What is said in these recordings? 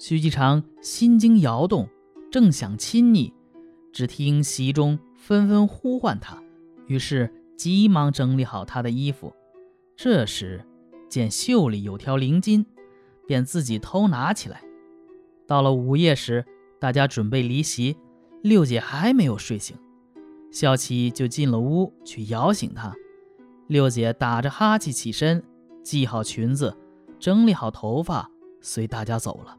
徐继长心惊摇动，正想亲昵，只听席中纷纷呼唤他，于是急忙整理好他的衣服。这时见袖里有条绫巾，便自己偷拿起来。到了午夜时，大家准备离席，六姐还没有睡醒，萧七就进了屋去摇醒她。六姐打着哈气起身，系好裙子，整理好头发，随大家走了。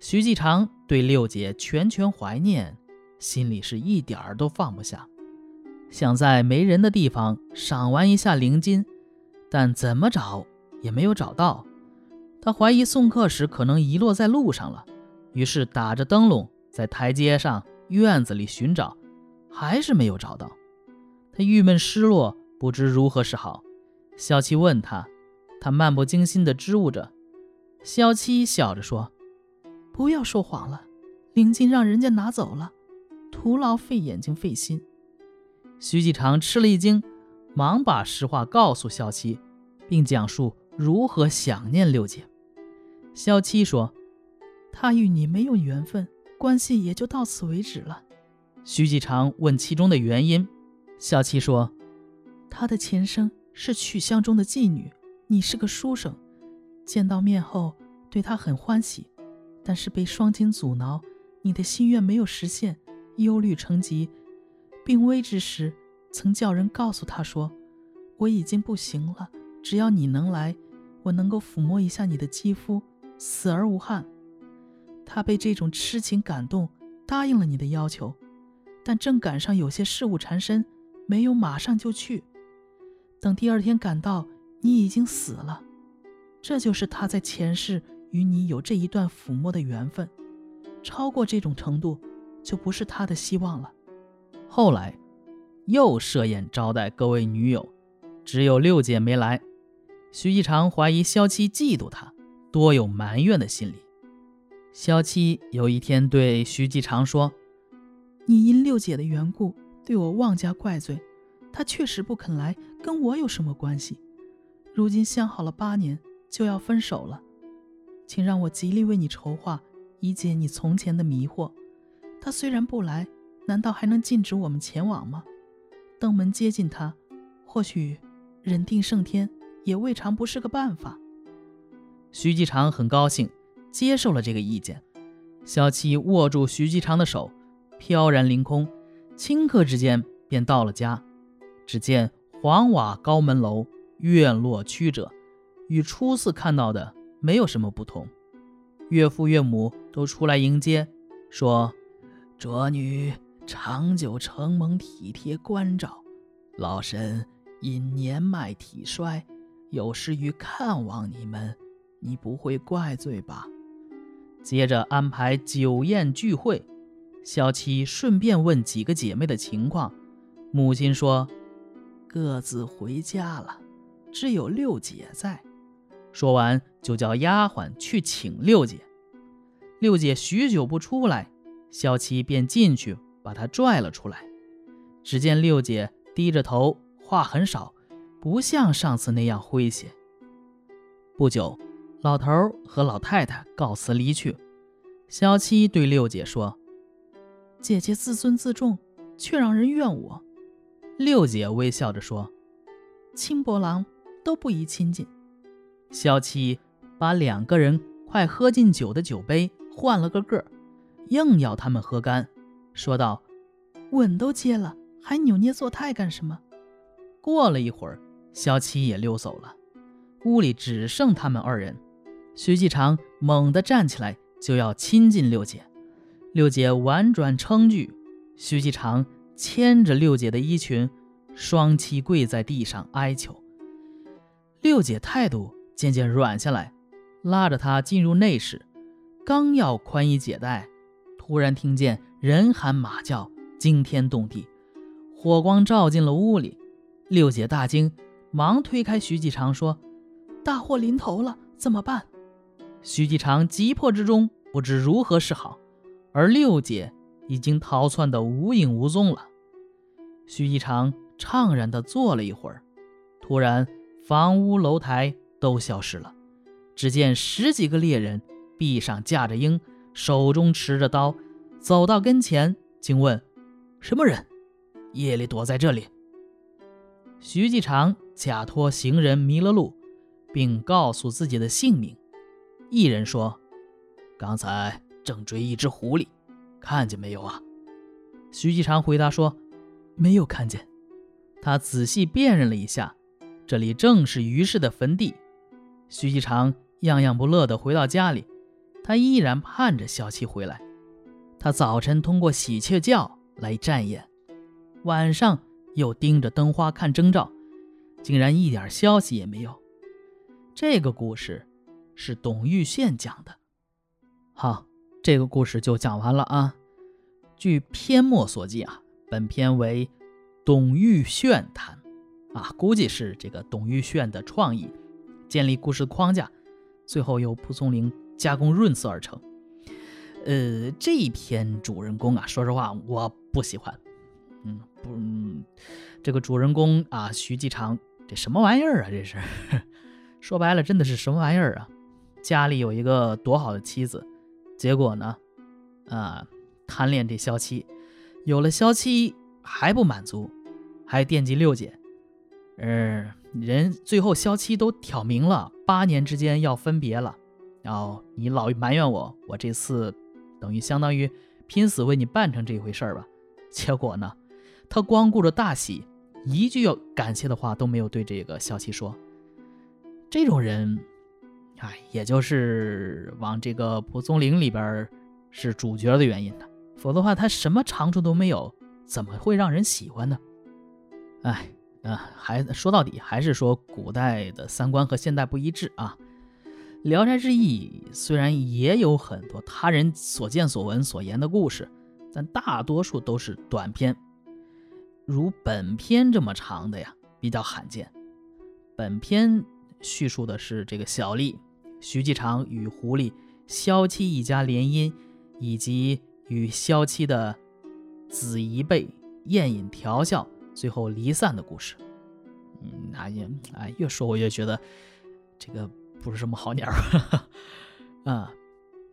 徐继长对六姐拳拳怀念，心里是一点儿都放不下，想在没人的地方赏玩一下灵金，但怎么找也没有找到。他怀疑送客时可能遗落在路上了，于是打着灯笼在台阶上、院子里寻找，还是没有找到。他郁闷失落，不知如何是好。萧七问他，他漫不经心地支吾着。萧七笑着说。不要说谎了，灵金让人家拿走了，徒劳费眼睛费心。徐继常吃了一惊，忙把实话告诉萧七，并讲述如何想念六姐。萧七说：“他与你没有缘分，关系也就到此为止了。”徐继常问其中的原因，萧七说：“他的前生是曲巷中的妓女，你是个书生，见到面后对他很欢喜。”但是被双亲阻挠，你的心愿没有实现，忧虑成疾。病危之时，曾叫人告诉他说：“我已经不行了，只要你能来，我能够抚摸一下你的肌肤，死而无憾。”他被这种痴情感动，答应了你的要求，但正赶上有些事物缠身，没有马上就去。等第二天赶到，你已经死了。这就是他在前世。与你有这一段抚摸的缘分，超过这种程度，就不是他的希望了。后来，又设宴招待各位女友，只有六姐没来。徐继常怀疑萧七嫉妒他，多有埋怨的心理。萧七有一天对徐继常说：“你因六姐的缘故对我妄加怪罪，她确实不肯来，跟我有什么关系？如今相好了八年，就要分手了。”请让我极力为你筹划，以解你从前的迷惑。他虽然不来，难道还能禁止我们前往吗？登门接近他，或许人定胜天也未尝不是个办法。徐继长很高兴，接受了这个意见。小七握住徐继长的手，飘然凌空，顷刻之间便到了家。只见黄瓦高门楼，院落曲折，与初次看到的。没有什么不同，岳父岳母都出来迎接，说：“卓女长久承蒙体贴关照，老身因年迈体衰，有失于看望你们，你不会怪罪吧？”接着安排酒宴聚会，小七顺便问几个姐妹的情况，母亲说：“各自回家了，只有六姐在。”说完，就叫丫鬟去请六姐。六姐许久不出来，萧七便进去把她拽了出来。只见六姐低着头，话很少，不像上次那样诙谐。不久，老头和老太太告辞离去。萧七对六姐说：“姐姐自尊自重，却让人怨我。”六姐微笑着说：“轻薄郎都不宜亲近。”萧七把两个人快喝尽酒的酒杯换了个个，硬要他们喝干，说道：“吻都接了，还扭捏作态干什么？”过了一会儿，萧七也溜走了，屋里只剩他们二人。徐继长猛地站起来就要亲近六姐，六姐婉转称拒。徐继长牵着六姐的衣裙，双膝跪在地上哀求。六姐态度。渐渐软下来，拉着他进入内室，刚要宽衣解带，突然听见人喊马叫，惊天动地，火光照进了屋里。六姐大惊，忙推开徐继常说：“大祸临头了，怎么办？”徐继常急迫之中不知如何是好，而六姐已经逃窜得无影无踪了。徐继常怅然地坐了一会儿，突然房屋楼台。都消失了，只见十几个猎人臂上架着鹰，手中持着刀，走到跟前，竟问：“什么人？夜里躲在这里？”徐继长假托行人迷了路，并告诉自己的姓名。一人说：“刚才正追一只狐狸，看见没有啊？”徐继长回答说：“没有看见。”他仔细辨认了一下，这里正是于氏的坟地。徐继长样样不乐地回到家里，他依然盼着小七回来。他早晨通过喜鹊叫来站眼，晚上。又盯着灯花看征兆，竟然一点消息也没有。这个故事是董玉炫讲的。好，这个故事就讲完了啊。据篇末所记啊，本篇为董玉炫谈啊，估计是这个董玉炫的创意，建立故事框架，最后由蒲松龄加工润色而成。呃，这一篇主人公啊，说实话我不喜欢。嗯，不，这个主人公啊，徐继长，这什么玩意儿啊？这是 说白了，真的是什么玩意儿啊？家里有一个多好的妻子，结果呢，啊，贪恋这萧七，有了萧七还不满足，还惦记六姐。嗯，人最后萧七都挑明了，八年之间要分别了。然后你老埋怨我，我这次等于相当于拼死为你办成这回事儿吧。结果呢？他光顾着大喜，一句要感谢的话都没有对这个萧七说。这种人，哎，也就是往这个蒲松龄里边是主角的原因呢。否则的话，他什么长处都没有，怎么会让人喜欢呢？哎，啊，还说到底还是说古代的三观和现代不一致啊。《聊斋志异》虽然也有很多他人所见所闻所言的故事，但大多数都是短篇。如本篇这么长的呀，比较罕见。本篇叙述的是这个小丽、徐继长与狐狸萧七一家联姻，以及与萧七的子一辈宴饮调笑，最后离散的故事。嗯，那也，哎，越说我越觉得这个不是什么好鸟儿 啊。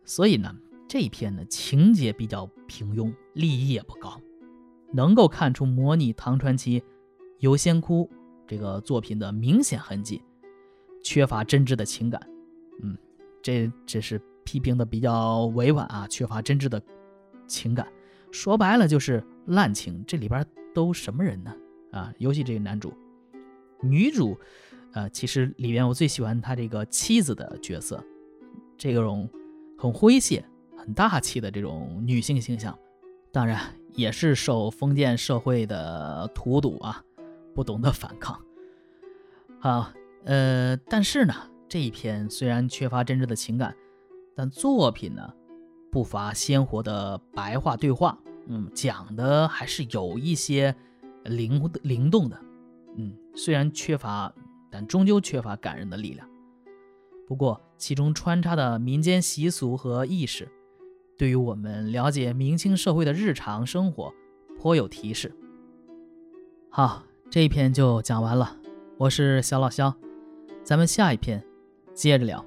所以呢，这一篇呢情节比较平庸，立意也不高。能够看出模拟唐传奇《游仙窟》这个作品的明显痕迹，缺乏真挚的情感。嗯，这这是批评的比较委婉啊，缺乏真挚的情感。说白了就是滥情。这里边都什么人呢？啊，尤其这个男主、女主，呃，其实里边我最喜欢他这个妻子的角色，这种很诙谐、很大气的这种女性形象。当然。也是受封建社会的荼毒啊，不懂得反抗。好，呃，但是呢，这一篇虽然缺乏真挚的情感，但作品呢不乏鲜活的白话对话，嗯，讲的还是有一些灵灵动的，嗯，虽然缺乏，但终究缺乏感人的力量。不过其中穿插的民间习俗和意识。对于我们了解明清社会的日常生活颇有提示。好，这一篇就讲完了。我是小老肖，咱们下一篇接着聊。